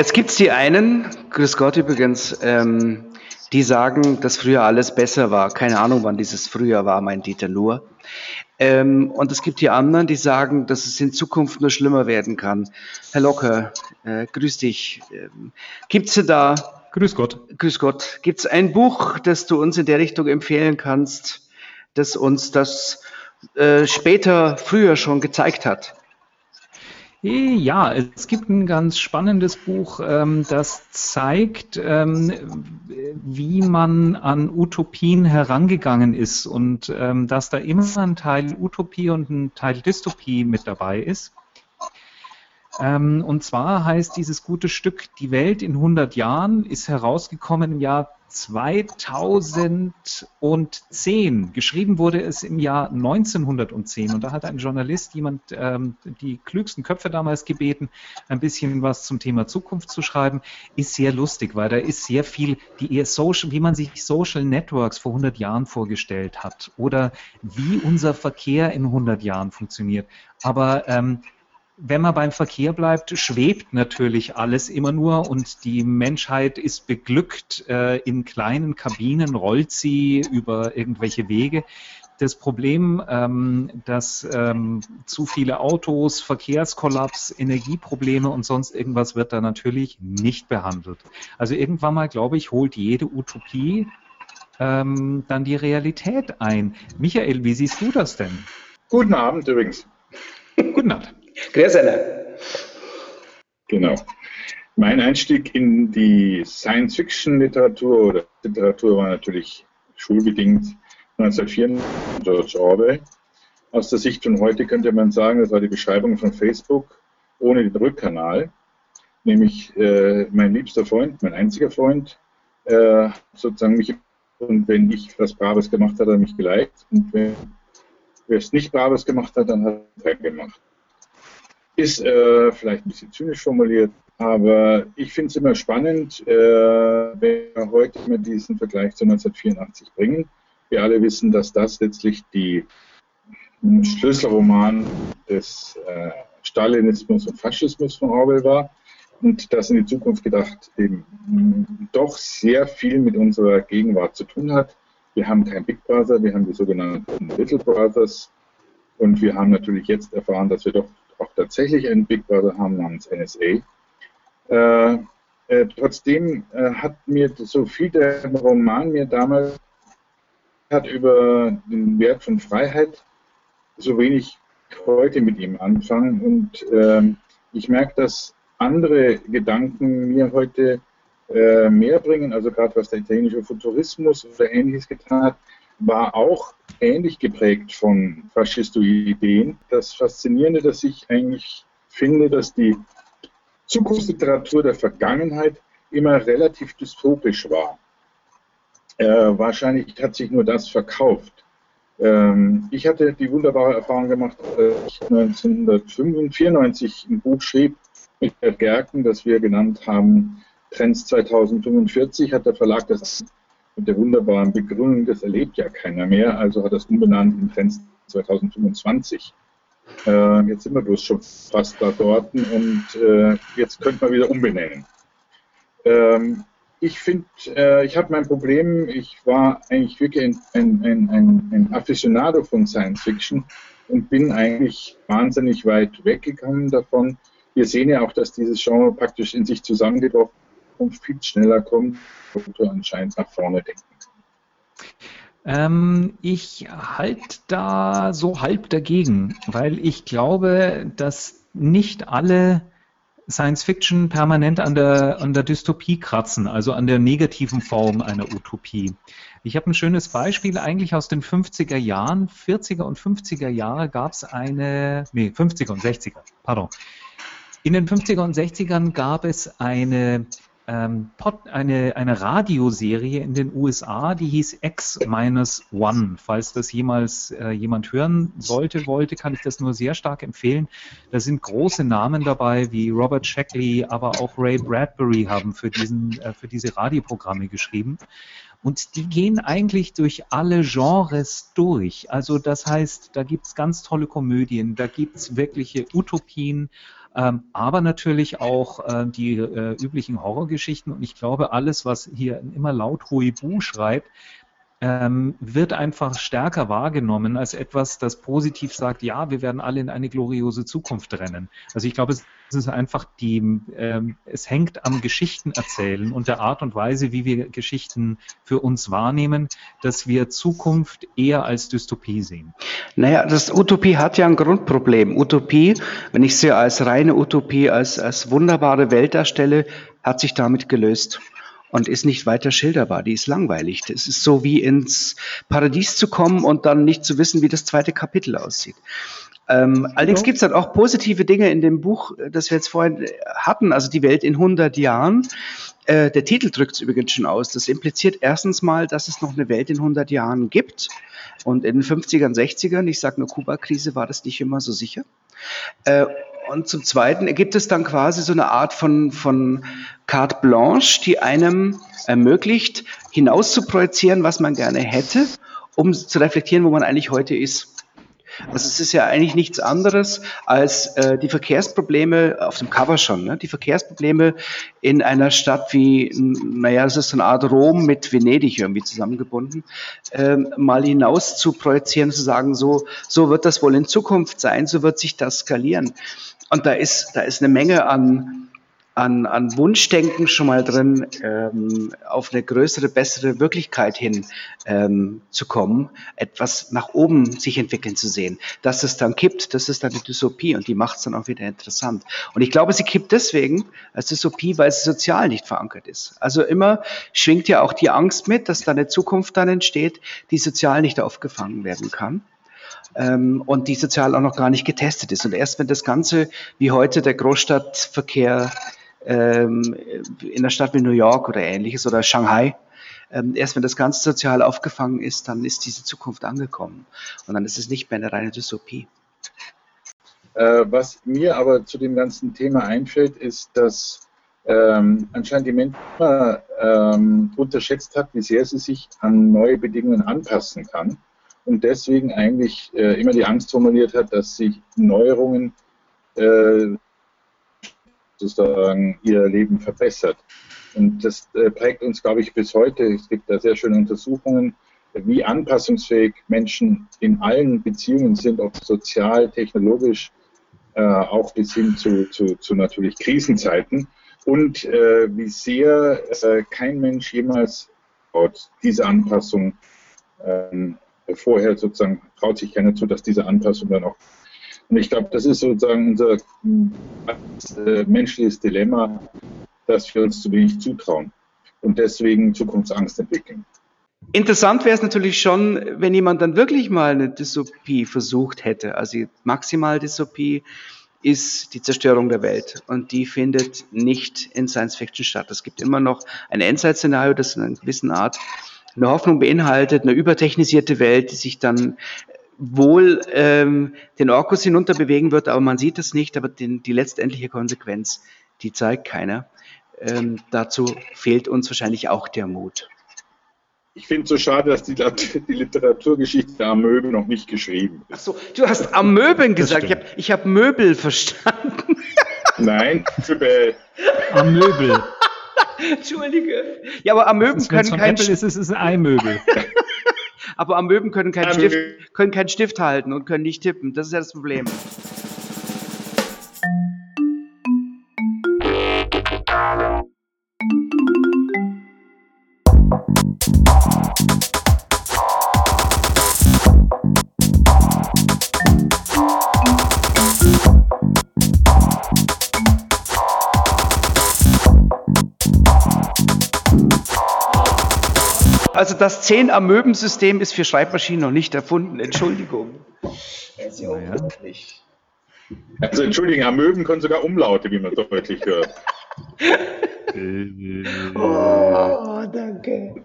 jetzt gibt es die einen, grüß Gott übrigens, ähm, die sagen, dass früher alles besser war. Keine Ahnung, wann dieses früher war, mein Dieter nur. Ähm, und es gibt die anderen, die sagen, dass es in Zukunft nur schlimmer werden kann. Herr Locker, äh, grüß dich. Ähm, gibt es da... Grüß Gott. Grüß Gott. Gibt es ein Buch, das du uns in der Richtung empfehlen kannst, das uns das äh, später, früher schon gezeigt hat? Ja, es gibt ein ganz spannendes Buch, ähm, das zeigt, ähm, wie man an Utopien herangegangen ist und ähm, dass da immer ein Teil Utopie und ein Teil Dystopie mit dabei ist. und zwar heißt dieses gute Stück Die Welt in 100 Jahren, ist herausgekommen im Jahr 2010. Geschrieben wurde es im Jahr 1910 und da hat ein Journalist jemand ähm, die klügsten Köpfe damals gebeten, ein bisschen was zum Thema Zukunft zu schreiben. Ist sehr lustig, weil da ist sehr viel, die eher Social, wie man sich Social Networks vor 100 Jahren vorgestellt hat oder wie unser Verkehr in 100 Jahren funktioniert. Aber ähm, wenn man beim Verkehr bleibt, schwebt natürlich alles immer nur und die Menschheit ist beglückt. Äh, in kleinen Kabinen rollt sie über irgendwelche Wege. Das Problem, ähm, dass ähm, zu viele Autos, Verkehrskollaps, Energieprobleme und sonst irgendwas wird da natürlich nicht behandelt. Also irgendwann mal, glaube ich, holt jede Utopie ähm, dann die Realität ein. Michael, wie siehst du das denn? Guten Abend übrigens. Guten Abend. Grüß Genau. Mein Einstieg in die Science-Fiction-Literatur oder Literatur war natürlich schulbedingt 1904 George Orwell. Aus der Sicht von heute könnte man sagen, das war die Beschreibung von Facebook ohne den Rückkanal. Nämlich äh, mein liebster Freund, mein einziger Freund, äh, sozusagen mich, und wenn ich was Braves gemacht habe, hat er mich geliked. Und wenn er es nicht Braves gemacht hat, dann hat er gemacht. Ist äh, vielleicht ein bisschen zynisch formuliert, aber ich finde es immer spannend, äh, wenn wir heute mit diesen Vergleich zu 1984 bringen. Wir alle wissen, dass das letztlich die Schlüsselroman des äh, Stalinismus und Faschismus von Orwell war und das in die Zukunft gedacht eben doch sehr viel mit unserer Gegenwart zu tun hat. Wir haben kein Big Brother, wir haben die sogenannten Little Brothers und wir haben natürlich jetzt erfahren, dass wir doch auch tatsächlich einen Big Brother haben namens NSA. Äh, äh, trotzdem äh, hat mir so viel der Roman mir damals hat über den Wert von Freiheit so wenig heute mit ihm anfangen und ähm, ich merke, dass andere Gedanken mir heute äh, mehr bringen, also gerade was der italienische Futurismus oder ähnliches getan hat, war auch ähnlich geprägt von Faschistoideen. Das Faszinierende, dass ich eigentlich finde, dass die Zukunftsliteratur der Vergangenheit immer relativ dystopisch war. Äh, wahrscheinlich hat sich nur das verkauft. Ähm, ich hatte die wunderbare Erfahrung gemacht, als ich 1994 ein Buch schrieb mit Bert Gerken, das wir genannt haben Trends 2045, hat der Verlag das mit der wunderbaren Begründung, das erlebt ja keiner mehr, also hat es umbenannt in Trends 2025. Äh, jetzt sind wir bloß schon fast da dort und äh, jetzt könnte man wieder umbenennen. Ähm, ich finde, äh, ich habe mein Problem, ich war eigentlich wirklich ein, ein, ein, ein Aficionado von Science Fiction und bin eigentlich wahnsinnig weit weggegangen davon. Wir sehen ja auch, dass dieses Genre praktisch in sich zusammengebrochen und viel schneller kommt, Produkte anscheinend nach vorne denken. Ähm, ich halte da so halb dagegen, weil ich glaube, dass nicht alle Science Fiction permanent an der, an der Dystopie kratzen, also an der negativen Form einer Utopie. Ich habe ein schönes Beispiel eigentlich aus den 50er Jahren. 40er und 50er Jahre gab es eine, nee, 50er und 60er, pardon. In den 50er und 60ern gab es eine ähm, Pod, eine, eine Radioserie in den USA, die hieß X-One. Falls das jemals äh, jemand hören sollte, wollte, kann ich das nur sehr stark empfehlen. Da sind große Namen dabei, wie Robert Shackley, aber auch Ray Bradbury haben für, diesen, äh, für diese Radioprogramme geschrieben. Und die gehen eigentlich durch alle Genres durch. Also das heißt, da gibt es ganz tolle Komödien, da gibt es wirkliche Utopien, ähm, aber natürlich auch äh, die äh, üblichen Horrorgeschichten. Und ich glaube, alles, was hier immer laut Huibu schreibt, ähm, wird einfach stärker wahrgenommen als etwas, das positiv sagt, ja, wir werden alle in eine gloriose Zukunft rennen. Also ich glaube, es ist einfach die, ähm, es hängt am Geschichtenerzählen und der Art und Weise, wie wir Geschichten für uns wahrnehmen, dass wir Zukunft eher als Dystopie sehen. Naja, das Utopie hat ja ein Grundproblem. Utopie, wenn ich sie als reine Utopie, als, als wunderbare Welt darstelle, hat sich damit gelöst und ist nicht weiter schilderbar. Die ist langweilig. Es ist so wie ins Paradies zu kommen und dann nicht zu wissen, wie das zweite Kapitel aussieht. Ähm, allerdings gibt es dann auch positive Dinge in dem Buch, das wir jetzt vorhin hatten, also die Welt in 100 Jahren. Äh, der Titel drückt es übrigens schon aus. Das impliziert erstens mal, dass es noch eine Welt in 100 Jahren gibt. Und in den 50ern, 60ern, ich sage nur Kuba-Krise, war das nicht immer so sicher. Äh, und zum Zweiten ergibt es dann quasi so eine Art von, von carte blanche, die einem ermöglicht, hinaus zu projizieren, was man gerne hätte, um zu reflektieren, wo man eigentlich heute ist. Also es ist ja eigentlich nichts anderes als äh, die Verkehrsprobleme auf dem Cover schon, ne? die Verkehrsprobleme in einer Stadt wie, naja, das ist so eine Art Rom mit Venedig irgendwie zusammengebunden, ähm, mal hinaus zu projizieren, zu sagen, so, so wird das wohl in Zukunft sein, so wird sich das skalieren. Und da ist, da ist eine Menge an, an, an Wunschdenken schon mal drin, ähm, auf eine größere, bessere Wirklichkeit hin ähm, zu kommen, etwas nach oben sich entwickeln zu sehen. Dass es dann kippt, das ist dann die Dystopie und die macht es dann auch wieder interessant. Und ich glaube, sie kippt deswegen als Dystopie, weil sie sozial nicht verankert ist. Also immer schwingt ja auch die Angst mit, dass da eine Zukunft dann entsteht, die sozial nicht aufgefangen werden kann ähm, und die sozial auch noch gar nicht getestet ist. Und erst wenn das Ganze, wie heute der Großstadtverkehr ähm, in einer Stadt wie New York oder ähnliches oder Shanghai, ähm, erst wenn das Ganze sozial aufgefangen ist, dann ist diese Zukunft angekommen. Und dann ist es nicht mehr eine reine Dystopie. Äh, was mir aber zu dem ganzen Thema einfällt, ist, dass ähm, anscheinend die Menschen ähm, unterschätzt hat, wie sehr sie sich an neue Bedingungen anpassen kann und deswegen eigentlich äh, immer die Angst formuliert hat, dass sich Neuerungen äh, sozusagen ihr Leben verbessert. Und das äh, prägt uns, glaube ich, bis heute. Es gibt da sehr schöne Untersuchungen, wie anpassungsfähig Menschen in allen Beziehungen sind, ob sozial, technologisch, äh, auch bis hin zu, zu, zu natürlich Krisenzeiten. Und äh, wie sehr äh, kein Mensch jemals diese Anpassung ähm, vorher sozusagen traut sich keiner zu, dass diese Anpassung dann auch. Und ich glaube, das ist sozusagen unser äh, menschliches Dilemma, dass wir uns zu wenig zutrauen und deswegen Zukunftsangst entwickeln. Interessant wäre es natürlich schon, wenn jemand dann wirklich mal eine Dystopie versucht hätte. Also maximal Dystopie ist die Zerstörung der Welt und die findet nicht in Science Fiction statt. Es gibt immer noch ein Endzeit-Szenario, das in einer gewissen Art eine Hoffnung beinhaltet, eine übertechnisierte Welt, die sich dann wohl ähm, den Orkus hinunter bewegen wird, aber man sieht es nicht, aber den, die letztendliche Konsequenz, die zeigt keiner. Ähm, dazu fehlt uns wahrscheinlich auch der Mut. Ich finde es so schade, dass die, die, Literaturgeschichte der Amöben noch nicht geschrieben ist. Achso, du hast Amöben gesagt. Ich habe hab Möbel verstanden. Nein, Möbel. Amöbel. Entschuldige. Ja, aber Amöben können kein Apple ist, es ist ein Eimöbel. aber Amöben können keinen Stift, können keinen Stift halten und können nicht tippen. Das ist ja das Problem. Also das 10 Amöben-System ist für Schreibmaschinen noch nicht erfunden. Entschuldigung. Das ist ja unmöglich. Also entschuldigen, Amöben können sogar Umlaute, wie man deutlich hört. oh, danke.